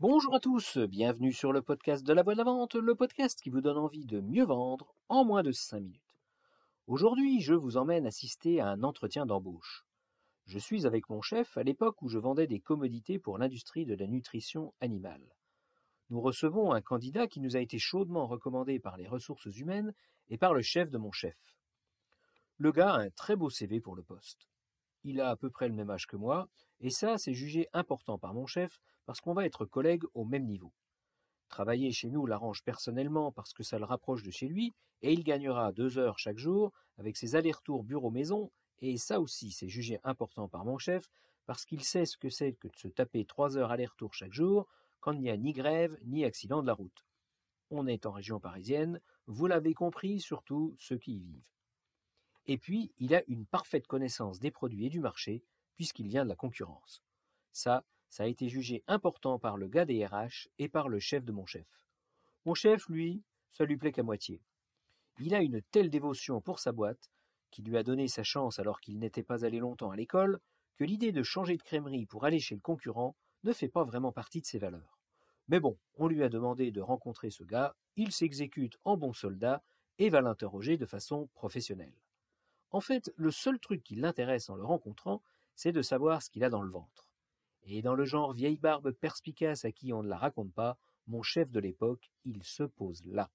Bonjour à tous, bienvenue sur le podcast de la voix de la vente, le podcast qui vous donne envie de mieux vendre en moins de 5 minutes. Aujourd'hui, je vous emmène assister à un entretien d'embauche. Je suis avec mon chef à l'époque où je vendais des commodités pour l'industrie de la nutrition animale. Nous recevons un candidat qui nous a été chaudement recommandé par les ressources humaines et par le chef de mon chef. Le gars a un très beau CV pour le poste. Il a à peu près le même âge que moi, et ça, c'est jugé important par mon chef parce qu'on va être collègues au même niveau. Travailler chez nous l'arrange personnellement parce que ça le rapproche de chez lui, et il gagnera deux heures chaque jour avec ses allers-retours bureau-maison, et ça aussi c'est jugé important par mon chef parce qu'il sait ce que c'est que de se taper trois heures aller-retour chaque jour quand il n'y a ni grève ni accident de la route. On est en région parisienne, vous l'avez compris, surtout ceux qui y vivent. Et puis, il a une parfaite connaissance des produits et du marché, puisqu'il vient de la concurrence. Ça, ça a été jugé important par le gars des RH et par le chef de mon chef. Mon chef, lui, ça lui plaît qu'à moitié. Il a une telle dévotion pour sa boîte, qui lui a donné sa chance alors qu'il n'était pas allé longtemps à l'école, que l'idée de changer de crèmerie pour aller chez le concurrent ne fait pas vraiment partie de ses valeurs. Mais bon, on lui a demandé de rencontrer ce gars, il s'exécute en bon soldat et va l'interroger de façon professionnelle. En fait, le seul truc qui l'intéresse en le rencontrant, c'est de savoir ce qu'il a dans le ventre. Et dans le genre vieille barbe perspicace à qui on ne la raconte pas, mon chef de l'époque, il se pose là.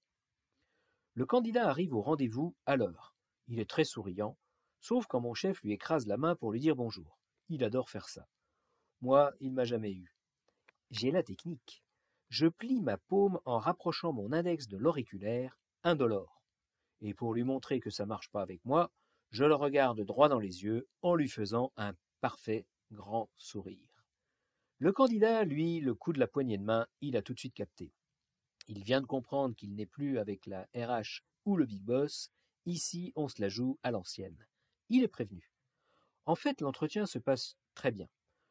Le candidat arrive au rendez-vous à l'heure. Il est très souriant, sauf quand mon chef lui écrase la main pour lui dire bonjour. Il adore faire ça. Moi, il m'a jamais eu. J'ai la technique. Je plie ma paume en rapprochant mon index de l'auriculaire, indolore. Et pour lui montrer que ça marche pas avec moi, je le regarde droit dans les yeux en lui faisant un parfait grand sourire. Le candidat, lui, le coup de la poignée de main, il a tout de suite capté. Il vient de comprendre qu'il n'est plus avec la RH ou le big boss, ici on se la joue à l'ancienne. Il est prévenu. En fait, l'entretien se passe très bien.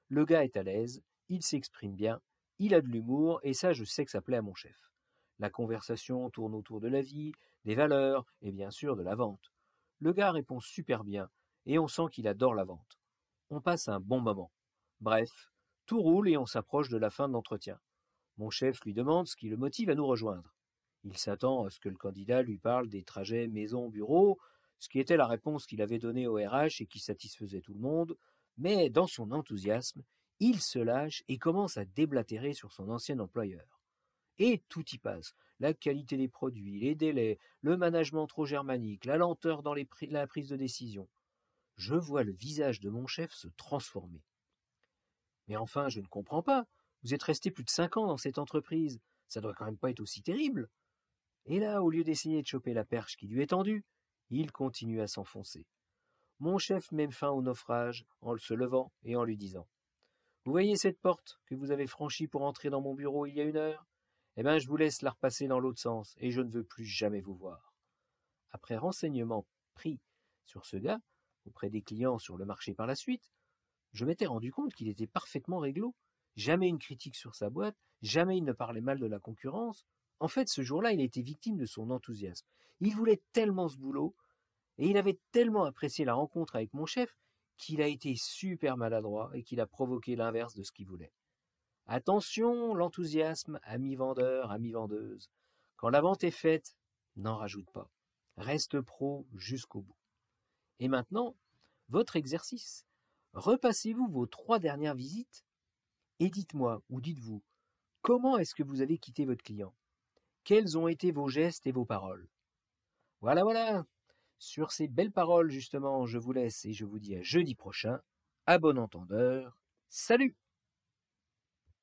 Le gars est à l'aise, il s'exprime bien, il a de l'humour, et ça je sais que ça plaît à mon chef. La conversation tourne autour de la vie, des valeurs, et bien sûr de la vente. Le gars répond super bien, et on sent qu'il adore la vente. On passe un bon moment. Bref, tout roule et on s'approche de la fin de l'entretien. Mon chef lui demande ce qui le motive à nous rejoindre. Il s'attend à ce que le candidat lui parle des trajets maison-bureau, ce qui était la réponse qu'il avait donnée au RH et qui satisfaisait tout le monde, mais dans son enthousiasme, il se lâche et commence à déblatérer sur son ancien employeur. Et tout y passe. La qualité des produits, les délais, le management trop germanique, la lenteur dans la prise de décision. Je vois le visage de mon chef se transformer. Mais enfin, je ne comprends pas. Vous êtes resté plus de cinq ans dans cette entreprise. Ça doit quand même pas être aussi terrible. Et là, au lieu d'essayer de choper la perche qui lui est tendue, il continue à s'enfoncer. Mon chef met fin au naufrage en se levant et en lui disant Vous voyez cette porte que vous avez franchie pour entrer dans mon bureau il y a une heure? Eh bien, je vous laisse la repasser dans l'autre sens, et je ne veux plus jamais vous voir. Après renseignement pris sur ce gars, auprès des clients sur le marché par la suite, je m'étais rendu compte qu'il était parfaitement réglo. Jamais une critique sur sa boîte, jamais il ne parlait mal de la concurrence. En fait, ce jour-là, il était victime de son enthousiasme. Il voulait tellement ce boulot, et il avait tellement apprécié la rencontre avec mon chef, qu'il a été super maladroit et qu'il a provoqué l'inverse de ce qu'il voulait. Attention, l'enthousiasme, ami vendeur, ami vendeuse. Quand la vente est faite, n'en rajoute pas. Reste pro jusqu'au bout. Et maintenant, votre exercice. Repassez-vous vos trois dernières visites et dites-moi, ou dites-vous, comment est-ce que vous avez quitté votre client? Quels ont été vos gestes et vos paroles? Voilà, voilà. Sur ces belles paroles, justement, je vous laisse et je vous dis à jeudi prochain. À bon entendeur. Salut